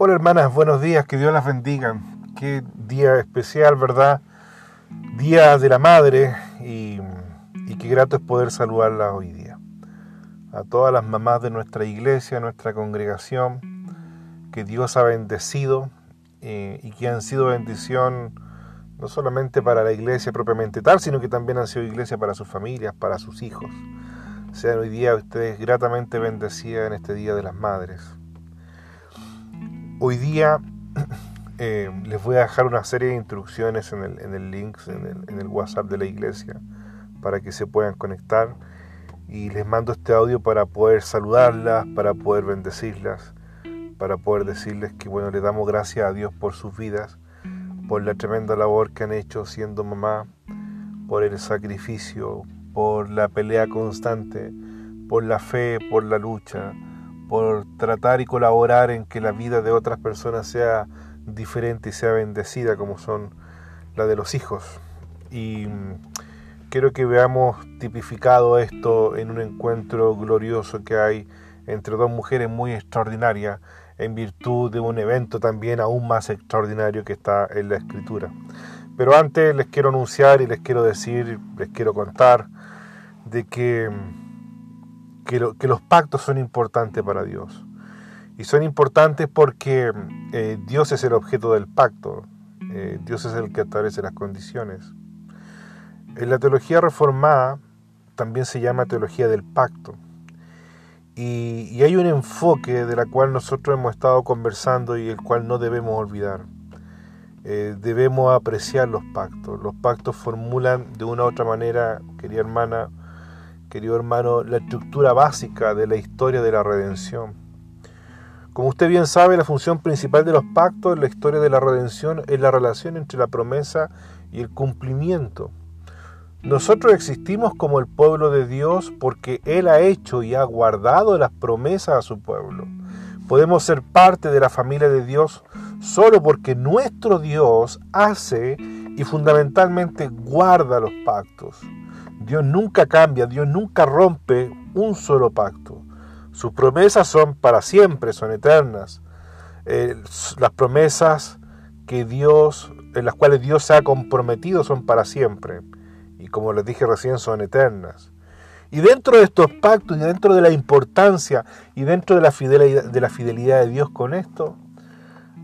Hola hermanas, buenos días, que Dios las bendiga. Qué día especial, ¿verdad? Día de la Madre y, qué grato es poder saludarla hoy día. A todas las mamás de nuestra iglesia, nuestra congregación, que Dios ha bendecido eh, y que han sido bendición no solamente para la iglesia propiamente tal, sino que también han sido iglesia para sus familias, para sus hijos. Sean hoy día ustedes gratamente bendecidas en este Día de las Madres. Hoy día eh, les voy a dejar una serie de instrucciones en el, en el link, en el, WhatsApp de la iglesia, para que se puedan conectar. Y les mando este audio para poder saludarlas, para poder bendecirlas, para poder decirles que bueno, le damos gracias a Dios por sus vidas, por la tremenda labor que han hecho siendo mamá, por el sacrificio, por la pelea constante, por la fe, por la lucha, por tratar y colaborar en que la vida de otras personas sea diferente y sea bendecida como son la de los hijos. Y mm, quiero que veamos tipificado esto en un encuentro glorioso que hay entre dos mujeres muy extraordinarias en virtud de un evento también aún más extraordinario que está en la escritura. Pero antes les quiero anunciar y les quiero decir, les quiero contar de que que, los pactos son importantes para Dios. Y son importantes porque eh, Dios es el objeto del pacto. Eh, Dios es el que establece las condiciones. En la teología reformada también se llama teología del pacto. Y, hay un enfoque de la cual nosotros hemos estado conversando y el cual no debemos olvidar. Eh, debemos apreciar los pactos. Los pactos formulan de una u otra manera, querida hermana, querido hermano, la estructura básica de la historia de la redención. Como usted bien sabe, la función principal de los pactos en la historia de la redención es la relación entre la promesa y el cumplimiento. Nosotros existimos como el pueblo de Dios porque Él ha hecho y ha guardado las promesas a su pueblo. Podemos ser parte de la familia de Dios solo porque nuestro Dios hace y fundamentalmente guarda los pactos. Dios nunca cambia, Dios nunca rompe un solo pacto. Sus promesas son para siempre, son eternas. Eh, las promesas que Dios, en las cuales Dios se ha comprometido son para siempre. Y como les dije recién, son eternas. Y dentro de estos pactos y dentro de la importancia y dentro de la fidelidad de, la fidelidad de Dios con esto,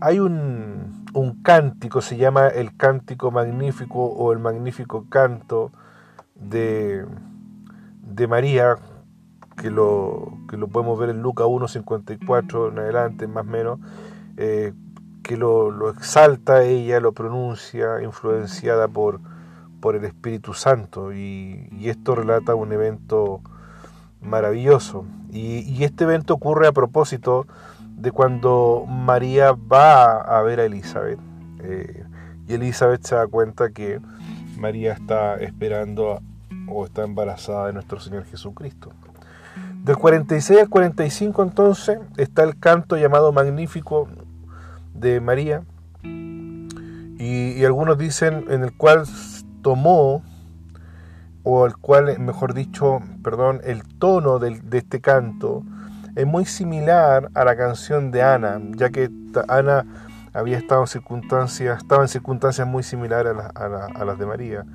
hay un, un cántico, se llama el cántico magnífico o el magnífico canto de, de María, que lo, que lo podemos ver en Lucas 1.54 en adelante, más o menos, eh, que lo, exalta ella, lo pronuncia, influenciada por, por el Espíritu Santo. Y, esto relata un evento maravilloso. Y, este evento ocurre a propósito de cuando María va a ver a Elizabeth. Eh, y Elizabeth se da cuenta que María está esperando o está embarazada de nuestro Señor Jesucristo. Del 46 al 45 entonces está el canto llamado Magnífico de María y, algunos dicen en el cual tomó o el cual, mejor dicho, perdón, el tono de este canto es muy similar a la canción de Ana, ya que Ana había estado en circunstancias, muy similares a las de María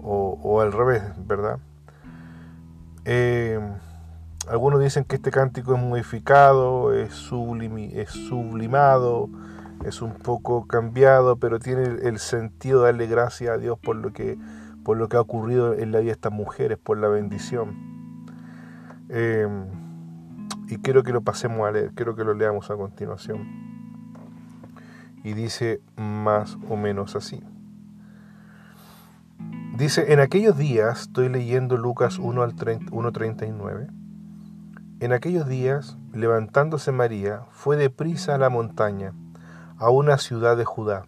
o, al revés, ¿verdad? Eh, algunos dicen que este cántico es modificado, es, sublimado, es un poco cambiado, pero tiene el, sentido de darle gracias a Dios por lo que por lo que ha ocurrido en la vida de estas mujeres, por la bendición. Eh, y quiero que lo pasemos a leer, quiero que lo leamos a continuación. Y dice más o menos así. Dice, en aquellos días, estoy leyendo Lucas 1 al 1.39, en aquellos días, levantándose María, fue deprisa a la montaña, a una ciudad de Judá,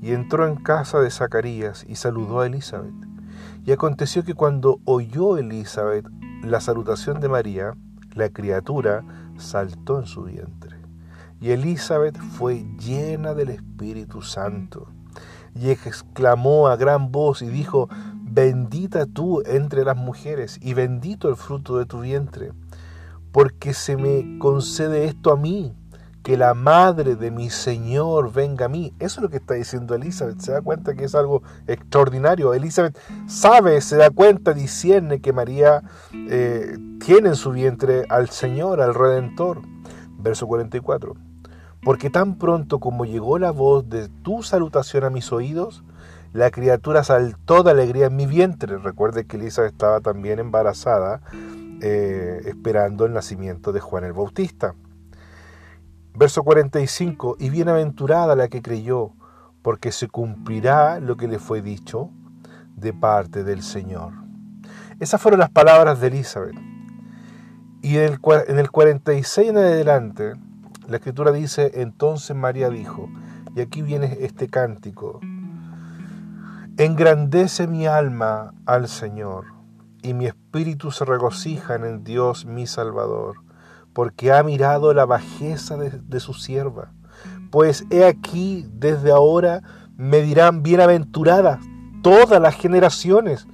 y entró en casa de Zacarías y saludó a Elizabeth. Y aconteció que cuando oyó Elizabeth la salutación de María, la criatura saltó en su vientre. Y Elizabeth fue llena del Espíritu Santo y exclamó a gran voz y dijo, bendita tú entre las mujeres y bendito el fruto de tu vientre, porque se me concede esto a mí, que la madre de mi Señor venga a mí. Eso es lo que está diciendo Elizabeth. Se da cuenta que es algo extraordinario. Elizabeth sabe, se da cuenta, discierne que María eh, tiene en su vientre al Señor, al Redentor. Verso 44. Porque tan pronto como llegó la voz de tu salutación a mis oídos, la criatura saltó de alegría en mi vientre. Recuerde que Elizabeth estaba también embarazada, eh, esperando el nacimiento de Juan el Bautista. Verso 45, y bienaventurada la que creyó, porque se cumplirá lo que le fue dicho de parte del Señor. Esas fueron las palabras de Elizabeth. Y en el, en el 46 en adelante, la escritura dice, entonces María dijo, y aquí viene este cántico, engrandece mi alma al Señor, y mi espíritu se regocija en Dios mi Salvador porque ha mirado la bajeza de, su sierva. Pues he aquí, desde ahora me dirán bienaventuradas todas las generaciones,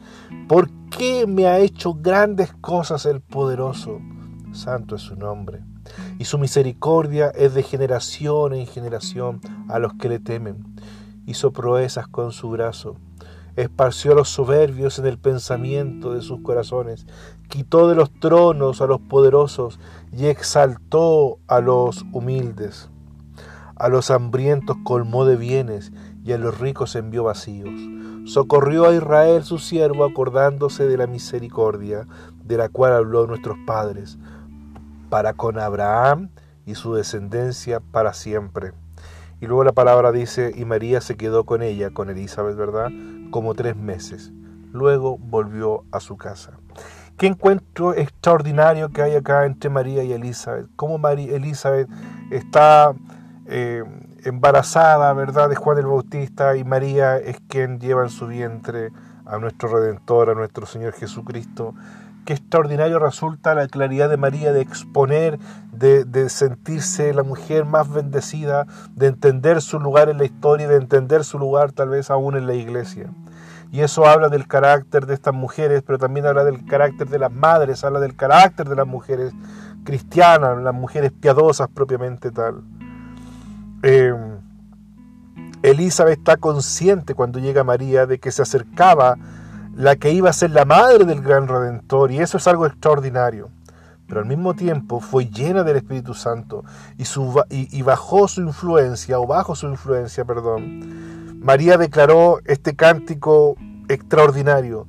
porque me ha hecho grandes cosas el poderoso. Santo es su nombre. Y su misericordia es de generación en generación a los que le temen. Hizo proezas con su brazo esparció a los soberbios en el pensamiento de sus corazones, quitó de los tronos a los poderosos y exaltó a los humildes. A los hambrientos colmó de bienes y a los ricos envió vacíos. Socorrió a Israel su siervo acordándose de la misericordia de la cual habló nuestros padres, para con Abraham y su descendencia para siempre. Y luego la palabra dice, y María se quedó con ella, con Elizabeth, ¿verdad? Como tres meses. Luego volvió a su casa. Qué encuentro extraordinario que hay acá entre María y Elizabeth. Cómo María, Elizabeth está eh, embarazada, ¿verdad?, de Juan el Bautista y María es quien lleva en su vientre a nuestro Redentor, a nuestro Señor Jesucristo. Qué extraordinario resulta la claridad de María de exponer, de, sentirse la mujer más bendecida, de entender su lugar en la historia, de entender su lugar tal vez aún en la iglesia. Y eso habla del carácter de estas mujeres, pero también habla del carácter de las madres, habla del carácter de las mujeres cristianas, las mujeres piadosas propiamente tal. Eh, Elizabeth está consciente cuando llega María de que se acercaba la que iba a ser la madre del gran redentor, y eso es algo extraordinario. Pero al mismo tiempo fue llena del Espíritu Santo y, su, y, bajo su influencia, o bajo su influencia, perdón, María declaró este cántico extraordinario.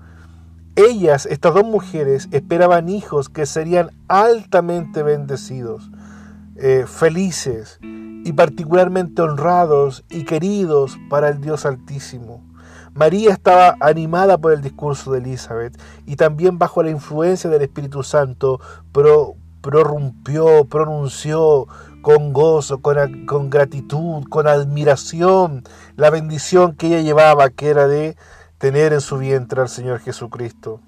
Ellas, estas dos mujeres, esperaban hijos que serían altamente bendecidos, eh, felices y particularmente honrados y queridos para el Dios Altísimo. María estaba animada por el discurso de Elizabeth y también bajo la influencia del Espíritu Santo prorrumpió, pronunció con gozo, con, con gratitud, con admiración la bendición que ella llevaba, que era de tener en su vientre al Señor Jesucristo.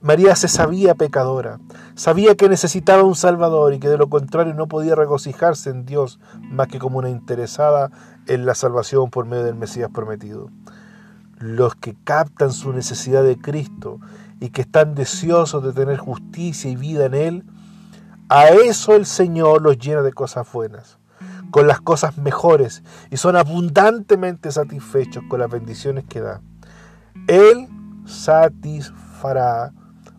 María se sabía pecadora, sabía que necesitaba un Salvador y que de lo contrario no podía regocijarse en Dios más que como una interesada en la salvación por medio del Mesías prometido los que captan su necesidad de Cristo y que están deseosos de tener justicia y vida en Él, a eso el Señor los llena de cosas buenas, con las cosas mejores y son abundantemente satisfechos con las bendiciones que da. Él satisfará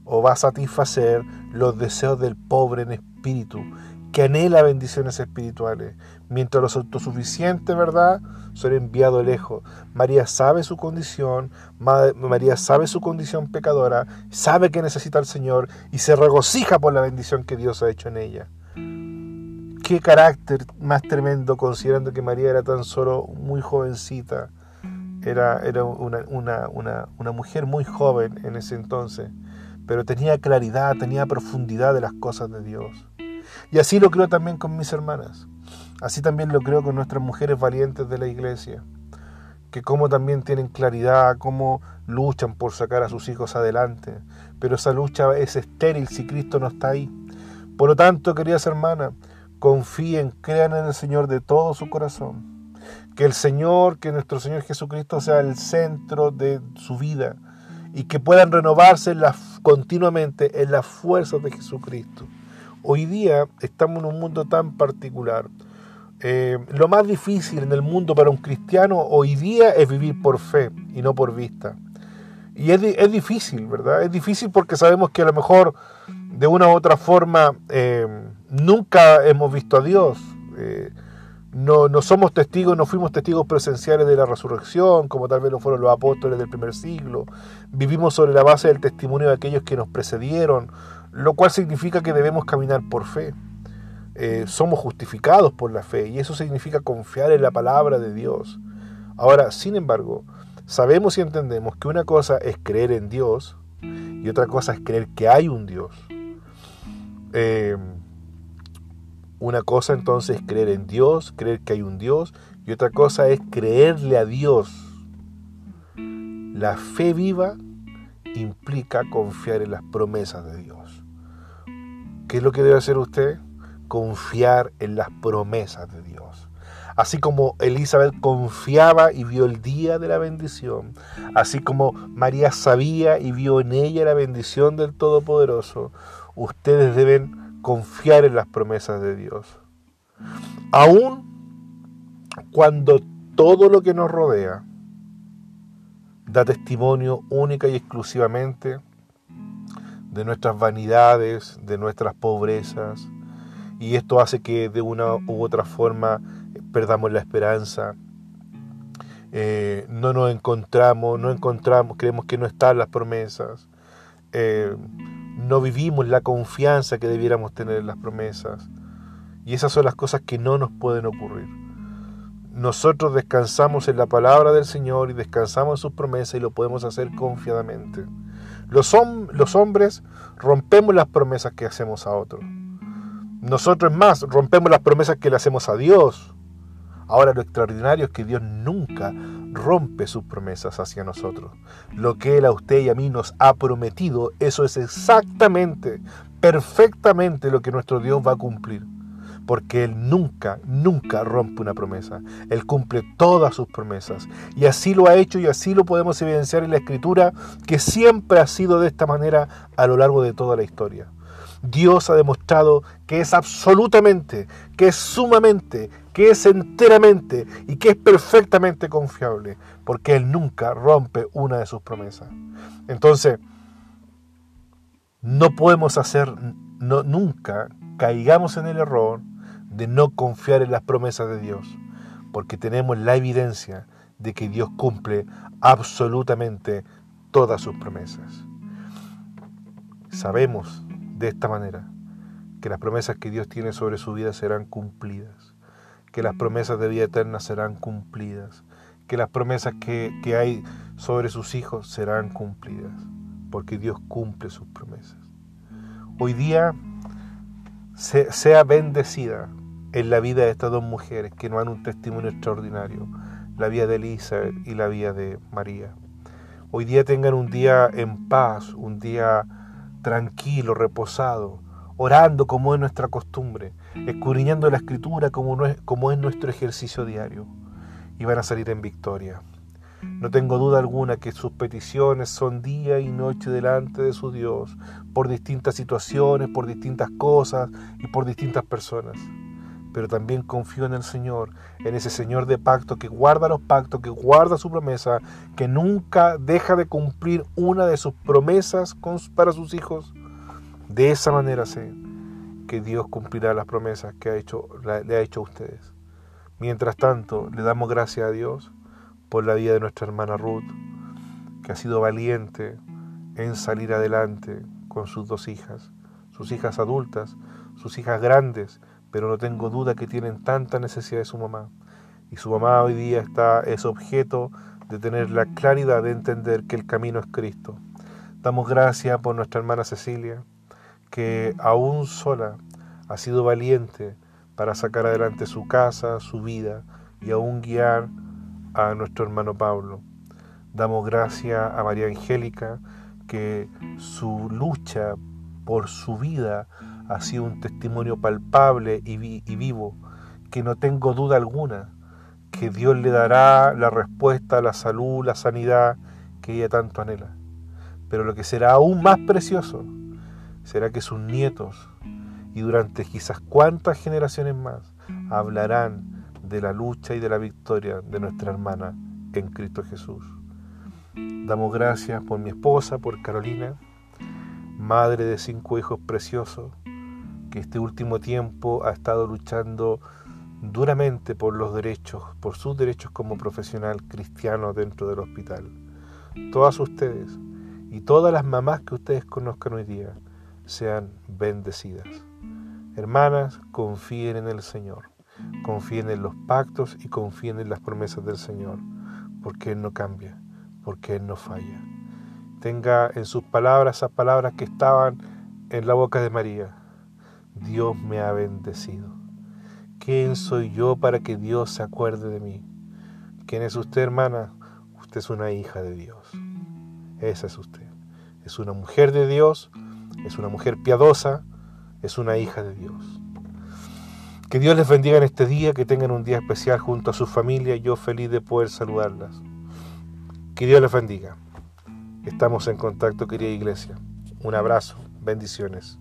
o va a satisfacer los deseos del pobre en espíritu, que anhela bendiciones espirituales, mientras los autosuficientes, ¿verdad?, son enviados lejos. María sabe su condición, María sabe su condición pecadora, sabe que necesita al Señor y se regocija por la bendición que Dios ha hecho en ella. Qué carácter más tremendo, considerando que María era tan solo muy jovencita, era, era una, una, una mujer muy joven en ese entonces, pero tenía claridad, tenía profundidad de las cosas de Dios. Y así lo creo también con mis hermanas. Así también lo creo con nuestras mujeres valientes de la iglesia, que como también tienen claridad, cómo luchan por sacar a sus hijos adelante, pero esa lucha es estéril si Cristo no está ahí. Por lo tanto, queridas hermanas, confíen, crean en el Señor de todo su corazón. Que el Señor, que nuestro Señor Jesucristo sea el centro de su vida y que puedan renovarse continuamente en las fuerzas de Jesucristo. Hoy día estamos en un mundo tan particular Eh, lo más difícil en el mundo para un cristiano hoy día es vivir por fe y no por vista. Y es, es difícil, ¿verdad? Es difícil porque sabemos que a lo mejor de una u otra forma eh, nunca hemos visto a Dios. Eh, no, no, somos testigos, no fuimos testigos presenciales de la resurrección, como tal vez lo fueron los apóstoles del primer siglo. Vivimos sobre la base del testimonio de aquellos que nos precedieron, lo cual significa que debemos caminar por fe. Eh, somos justificados por la fe y eso significa confiar en la palabra de Dios. Ahora, sin embargo, sabemos y entendemos que una cosa es creer en Dios y otra cosa es creer que hay un Dios. Eh, una cosa entonces es creer en Dios, creer que hay un Dios, y otra cosa es creerle a Dios. La fe viva implica confiar en las promesas de Dios. ¿Qué es lo que debe hacer usted? Confiar en las promesas de Dios. Así como Elizabeth confiaba y vio el día de la bendición, así como María sabía y vio en ella la bendición del Todopoderoso, ustedes deben confiar en las promesas de Dios. Aún cuando todo lo que nos rodea da testimonio única y exclusivamente de nuestras vanidades, de nuestras pobrezas, y esto hace que de una u otra forma perdamos la esperanza, eh, no nos encontramos, no encontramos, creemos que no están las promesas, eh, no vivimos la confianza que debiéramos tener en las promesas. Y esas son las cosas que no nos pueden ocurrir. Nosotros descansamos en la palabra del Señor y descansamos en sus promesas y lo podemos hacer confiadamente. Los, los hombres rompemos las promesas que hacemos a otros. Nosotros más rompemos las promesas que le hacemos a Dios. Ahora lo extraordinario es que Dios nunca rompe sus promesas hacia nosotros. Lo que Él a usted y a mí nos ha prometido, eso es exactamente, perfectamente lo que nuestro Dios va a cumplir. Porque Él nunca, nunca rompe una promesa. Él cumple todas sus promesas. Y así lo ha hecho y así lo podemos evidenciar en la Escritura, que siempre ha sido de esta manera a lo largo de toda la historia. Dios ha demostrado que es absolutamente, que es sumamente, que es enteramente y que es perfectamente confiable, porque Él nunca rompe una de sus promesas. Entonces, no podemos hacer, no, nunca caigamos en el error de no confiar en las promesas de Dios, porque tenemos la evidencia de que Dios cumple absolutamente todas sus promesas. Sabemos de esta manera, que las promesas que Dios tiene sobre su vida serán cumplidas, que las promesas de vida eterna serán cumplidas, que las promesas que, hay sobre sus hijos serán cumplidas, porque Dios cumple sus promesas. Hoy día sea bendecida en la vida de estas dos mujeres que nos dan un testimonio extraordinario, la vida de Elizabeth y la vida de María. Hoy día tengan un día en paz, un día tranquilo, reposado, orando como es nuestra costumbre, escudriñando la escritura como, es, como es nuestro ejercicio diario, y van a salir en victoria. No tengo duda alguna que sus peticiones son día y noche delante de su Dios, por distintas situaciones, por distintas cosas y por distintas personas. Pero también confío en el Señor, en ese Señor de pacto que guarda los pactos, que guarda su promesa, que nunca deja de cumplir una de sus promesas para sus hijos. De esa manera sé que Dios cumplirá las promesas que ha hecho, le ha hecho a ustedes. Mientras tanto, le damos gracias a Dios por la vida de nuestra hermana Ruth, que ha sido valiente en salir adelante con sus dos hijas, sus hijas adultas, sus hijas grandes, pero no tengo duda que tienen tanta necesidad de su mamá. Y su mamá hoy día está, es objeto de tener la claridad de entender que el camino es Cristo. Damos gracias por nuestra hermana Cecilia, que aún sola ha sido valiente para sacar adelante su casa, su vida y aún guiar a nuestro hermano Pablo. Damos gracias a María Angélica, que su lucha por su vida ha sido un testimonio palpable y, vivo, que no tengo duda alguna que Dios le dará la respuesta, la salud, la sanidad que ella tanto anhela. Pero lo que será aún más precioso será que sus nietos y durante quizás cuántas generaciones más hablarán de la lucha y de la victoria de nuestra hermana en Cristo Jesús. Damos gracias por mi esposa, por Carolina, madre de cinco hijos preciosos, que este último tiempo ha estado luchando duramente por los derechos, por sus derechos como profesional cristiano dentro del hospital. Todas ustedes y todas las mamás que ustedes conozcan hoy día sean bendecidas. Hermanas, confíen en el Señor, confíen en los pactos y confíen en las promesas del Señor, porque Él no cambia, porque Él no falla. Tenga en sus palabras esas palabras que estaban en la boca de María. Dios me ha bendecido. ¿Quién soy yo para que Dios se acuerde de mí? ¿Quién es usted, hermana? Usted es una hija de Dios. Esa es usted. Es una mujer de Dios, es una mujer piadosa, es una hija de Dios. Que Dios les bendiga en este día, que tengan un día especial junto a su familia yo feliz de poder saludarlas. Que Dios les bendiga. Estamos en contacto, querida iglesia. Un abrazo, bendiciones.